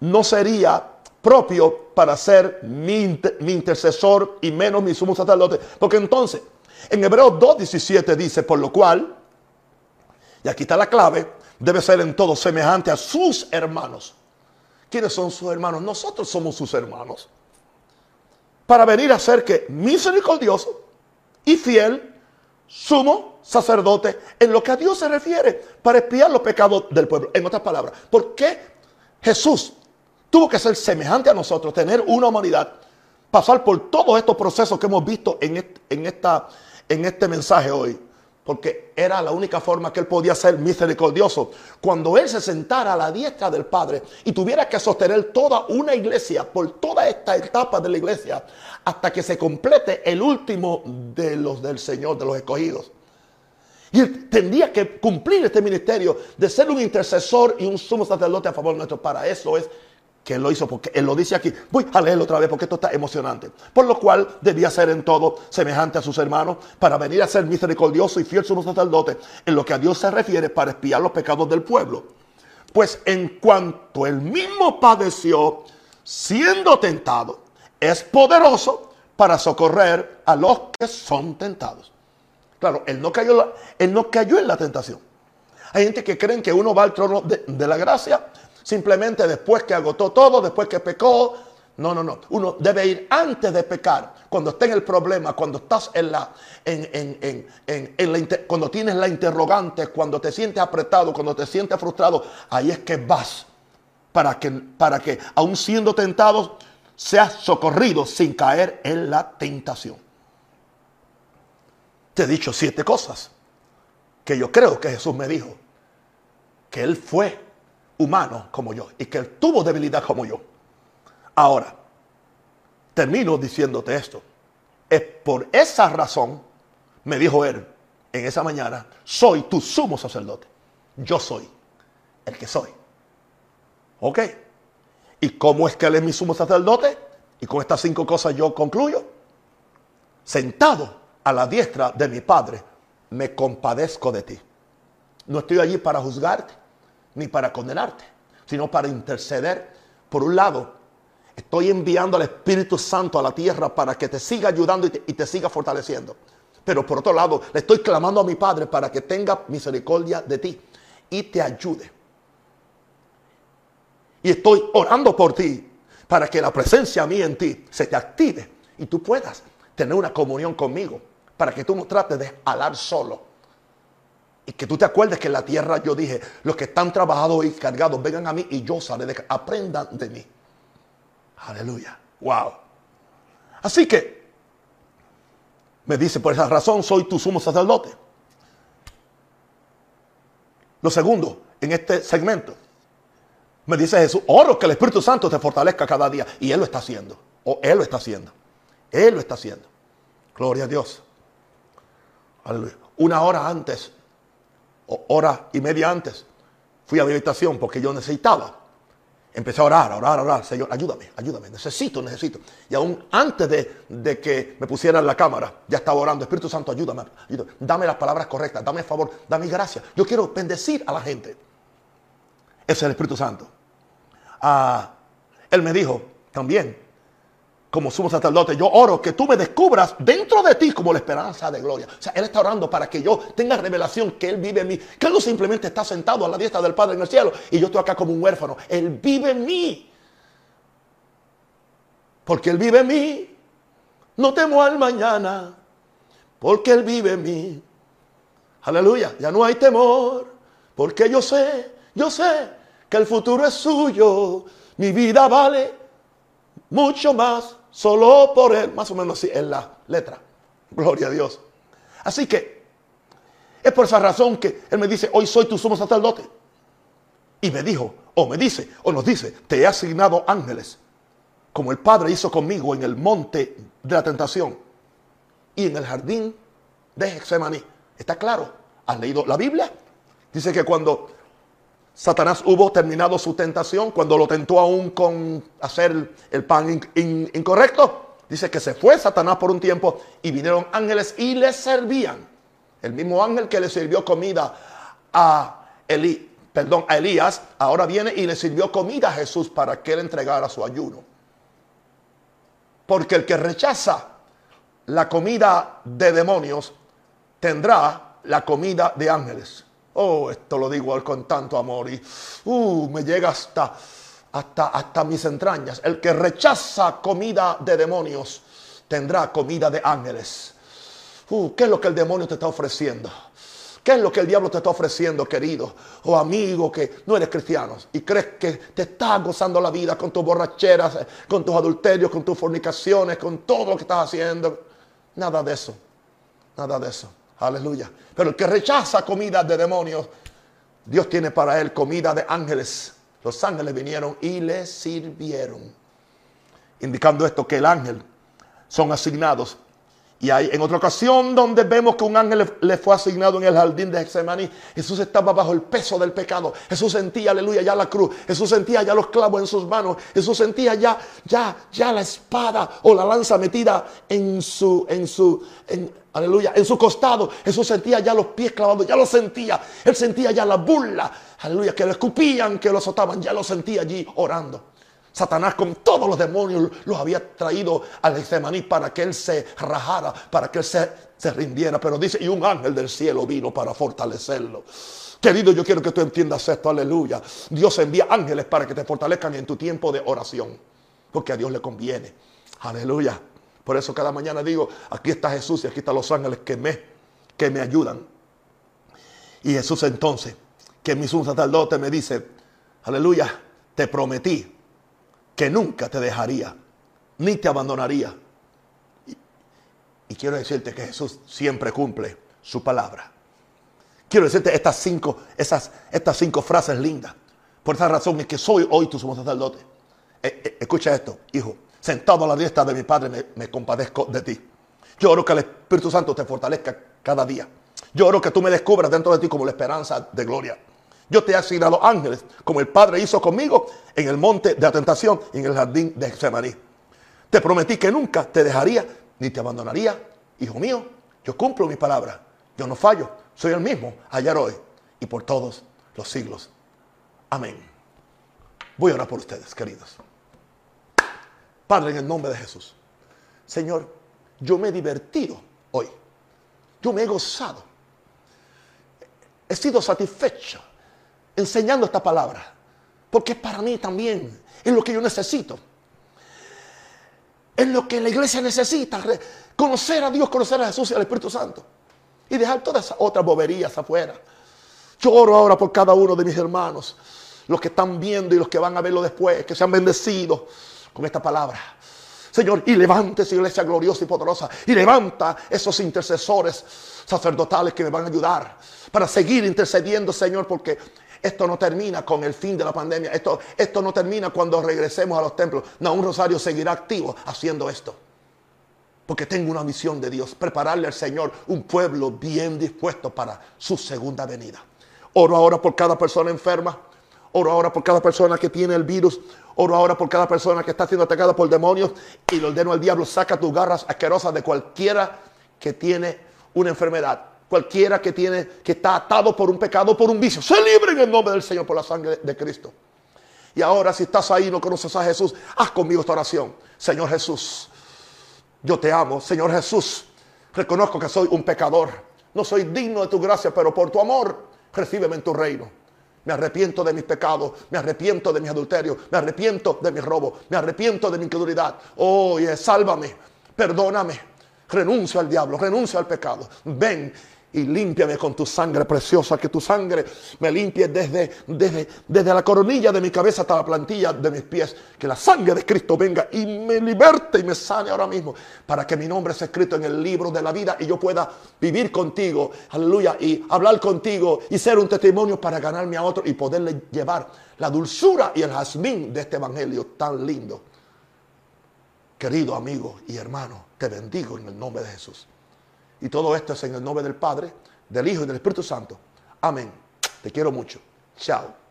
no sería propio para ser mi, intercesor y menos mi sumo sacerdote. Porque entonces, en Hebreos 2.17 dice, por lo cual, y aquí está la clave, debe ser en todo semejante a sus hermanos. ¿Quiénes son sus hermanos? Nosotros somos sus hermanos. Para venir a ser que misericordioso y fiel, sumo sacerdote, en lo que a Dios se refiere, para espiar los pecados del pueblo. En otras palabras, ¿por qué Jesús tuvo que ser semejante a nosotros, tener una humanidad, pasar por todos estos procesos que hemos visto en este, esta, en este mensaje hoy. Porque era la única forma que él podía ser misericordioso. Cuando él se sentara a la diestra del Padre y tuviera que sostener toda una iglesia por toda esta etapa de la iglesia hasta que se complete el último de los del Señor, de los escogidos. Y él tendría que cumplir este ministerio de ser un intercesor y un sumo sacerdote a favor nuestro. Para eso es que él lo hizo porque él lo dice aquí. Voy a leerlo otra vez porque esto está emocionante. Por lo cual debía ser en todo semejante a sus hermanos para venir a ser misericordioso y fiel sumo sacerdote en lo que a Dios se refiere para espiar los pecados del pueblo. Pues en cuanto él mismo padeció siendo tentado, es poderoso para socorrer a los que son tentados. Claro, él no cayó, él no cayó en la tentación. Hay gente que creen que uno va al trono de, de la gracia Simplemente después que agotó todo, después que pecó. No, no, no. Uno debe ir antes de pecar, cuando esté en el problema, cuando estás en la, en, cuando tienes la interrogante, cuando te sientes apretado, cuando te sientes frustrado. Ahí es que vas para que, para que aún siendo tentado, seas socorrido sin caer en la tentación. Te he dicho siete cosas que yo creo que Jesús me dijo. Que Él fue humano como yo y que él tuvo debilidad como yo. Ahora, termino diciéndote esto. Es por esa razón, me dijo él en esa mañana, soy tu sumo sacerdote. Yo soy el que soy. ¿Ok? ¿Y cómo es que él es mi sumo sacerdote? Y con estas cinco cosas yo concluyo. Sentado a la diestra de mi Padre, me compadezco de ti. No estoy allí para juzgarte ni para condenarte, sino para interceder. Por un lado, estoy enviando al Espíritu Santo a la tierra para que te siga ayudando y te, siga fortaleciendo. Pero por otro lado, le estoy clamando a mi Padre para que tenga misericordia de ti y te ayude. Y estoy orando por ti para que la presencia mía en ti se te active y tú puedas tener una comunión conmigo. Para que tú no trates de alar solo y que tú te acuerdes que en la tierra yo dije, los que están trabajados y cargados, vengan a mí y yo sale de aprendan de mí. Aleluya. Wow. Así que me dice, por esa razón soy tu sumo sacerdote. Lo segundo, en este segmento, me dice Jesús, oro que el Espíritu Santo te fortalezca cada día. Y Él lo está haciendo. O Él lo está haciendo. Él lo está haciendo. Gloria a Dios. Una hora antes, hora y media antes, fui a mi habitación porque yo necesitaba. Empecé a orar, a orar, a orar. Señor, ayúdame, ayúdame. Necesito, necesito. Y aún antes de, que me pusieran la cámara, ya estaba orando. Espíritu Santo, ayúdame. Dame las palabras correctas, dame favor, dame gracia. Yo quiero bendecir a la gente. Ese es el Espíritu Santo. Ah, él me dijo también, como sumo sacerdote, yo oro que tú me descubras dentro de ti como la esperanza de gloria. O sea, Él está orando para que yo tenga revelación que Él vive en mí. Que Él no simplemente está sentado a la diestra del Padre en el cielo y yo estoy acá como un huérfano. Él vive en mí. Porque Él vive en mí. No temo al mañana. Porque Él vive en mí. Aleluya. Ya no hay temor. Porque yo sé, yo sé que el futuro es suyo. Mi vida vale mucho más solo por Él. Más o menos así en la letra. Gloria a Dios. Así que es por esa razón que Él me dice, hoy soy tu sumo sacerdote. Y me dijo, o me dice, o nos dice, te he asignado ángeles, como el Padre hizo conmigo en el monte de la tentación y en el jardín de Getsemaní. ¿Está claro? ¿Has leído la Biblia? Dice que cuando Satanás hubo terminado su tentación cuando lo tentó aún con hacer el pan incorrecto. Dice que se fue Satanás por un tiempo y vinieron ángeles y le servían. El mismo ángel que le sirvió comida a Elí, perdón, a Elías, ahora viene y le sirvió comida a Jesús para que él entregara su ayuno. Porque el que rechaza la comida de demonios tendrá la comida de ángeles. Oh, esto lo digo con tanto amor y uh, me llega hasta, hasta, hasta mis entrañas. El que rechaza comida de demonios tendrá comida de ángeles. Uh, ¿Qué es lo que el demonio te está ofreciendo? ¿Qué es lo que el diablo te está ofreciendo, querido o amigo que no eres cristiano y crees que te está gozando la vida con tus borracheras, con tus adulterios, con tus fornicaciones, con todo lo que estás haciendo? Nada de eso. Nada de eso. Aleluya. Pero el que rechaza comida de demonios, Dios tiene para él comida de ángeles. Los ángeles vinieron y le sirvieron. Indicando esto que el ángel son asignados y hay en otra ocasión donde vemos que un ángel le, fue asignado en el jardín de Getsemaní. Jesús estaba bajo el peso del pecado. Jesús sentía, aleluya, ya la cruz. Jesús sentía ya los clavos en sus manos. Jesús sentía ya, ya, ya la espada o la lanza metida en su, en su, aleluya, en su costado. Jesús sentía ya los pies clavados, ya lo sentía. Él sentía ya la burla, aleluya, que le escupían, que lo azotaban. Ya lo sentía allí orando. Satanás con todos los demonios los había traído al Getsemaní para que él se rajara, para que él se, se rindiera. Pero dice, y un ángel del cielo vino para fortalecerlo. Querido, yo quiero que tú entiendas esto, aleluya. Dios envía ángeles para que te fortalezcan en tu tiempo de oración, porque a Dios le conviene. Aleluya. Por eso cada mañana digo, aquí está Jesús y aquí están los ángeles que me, que me ayudan. Y Jesús entonces, que mi sumo sacerdote me dice, aleluya, te prometí que nunca te dejaría, ni te abandonaría. Y, quiero decirte que Jesús siempre cumple su palabra. Quiero decirte estas cinco, esas, estas cinco frases lindas. Por esa razón es que soy hoy tu sumo sacerdote. Eh, eh, escucha esto, hijo. Sentado a la diestra de mi Padre me, compadezco de ti. Yo oro que el Espíritu Santo te fortalezca cada día. Yo oro que tú me descubras dentro de ti como la esperanza de gloria. Yo te he asignado ángeles, como el Padre hizo conmigo en el monte de la tentación y en el jardín de Getsemaní. Te prometí que nunca te dejaría ni te abandonaría. Hijo mío, yo cumplo mi palabra. Yo no fallo. Soy el mismo ayer, hoy y por todos los siglos. Amén. Voy a orar por ustedes, queridos. Padre, en el nombre de Jesús. Señor, yo me he divertido hoy. Yo me he gozado. He sido satisfecho enseñando esta palabra. Porque para mí también. Es lo que yo necesito. Es lo que la iglesia necesita. Conocer a Dios, conocer a Jesús y al Espíritu Santo. Y dejar todas esas otras boberías afuera. Yo oro ahora por cada uno de mis hermanos. Los que están viendo y los que van a verlo después. Que sean bendecidos con esta palabra. Señor, y levante esa iglesia gloriosa y poderosa. Y levanta esos intercesores sacerdotales que me van a ayudar para seguir intercediendo, Señor, porque esto no termina con el fin de la pandemia. Esto, esto no termina cuando regresemos a los templos. No, un rosario seguirá activo haciendo esto. Porque tengo una misión de Dios, prepararle al Señor un pueblo bien dispuesto para su segunda venida. Oro ahora por cada persona enferma. Oro ahora por cada persona que tiene el virus. Oro ahora por cada persona que está siendo atacada por demonios. Y lo ordeno al diablo, saca tus garras asquerosas de cualquiera que tiene una enfermedad. Cualquiera que tiene, que está atado por un pecado, por un vicio. Se libre en el nombre del Señor por la sangre de Cristo. Y ahora si estás ahí y no conoces a Jesús, haz conmigo esta oración. Señor Jesús, yo te amo. Señor Jesús, reconozco que soy un pecador. No soy digno de tu gracia, pero por tu amor, recíbeme en tu reino. Me arrepiento de mis pecados, me arrepiento de mis adulterios, me arrepiento de mi robo, me arrepiento de mi incredulidad. Oye, sálvame, perdóname, renuncio al diablo, renuncio al pecado. Ven y límpiame con tu sangre preciosa, que tu sangre me limpie desde, desde, desde la coronilla de mi cabeza hasta la plantilla de mis pies. Que la sangre de Cristo venga y me liberte y me sane ahora mismo, para que mi nombre sea escrito en el libro de la vida y yo pueda vivir contigo, aleluya, y hablar contigo y ser un testimonio para ganarme a otro y poderle llevar la dulzura y el jazmín de este evangelio tan lindo. Querido amigo y hermano, te bendigo en el nombre de Jesús. Y todo esto es en el nombre del Padre, del Hijo y del Espíritu Santo. Amén. Te quiero mucho. Chao.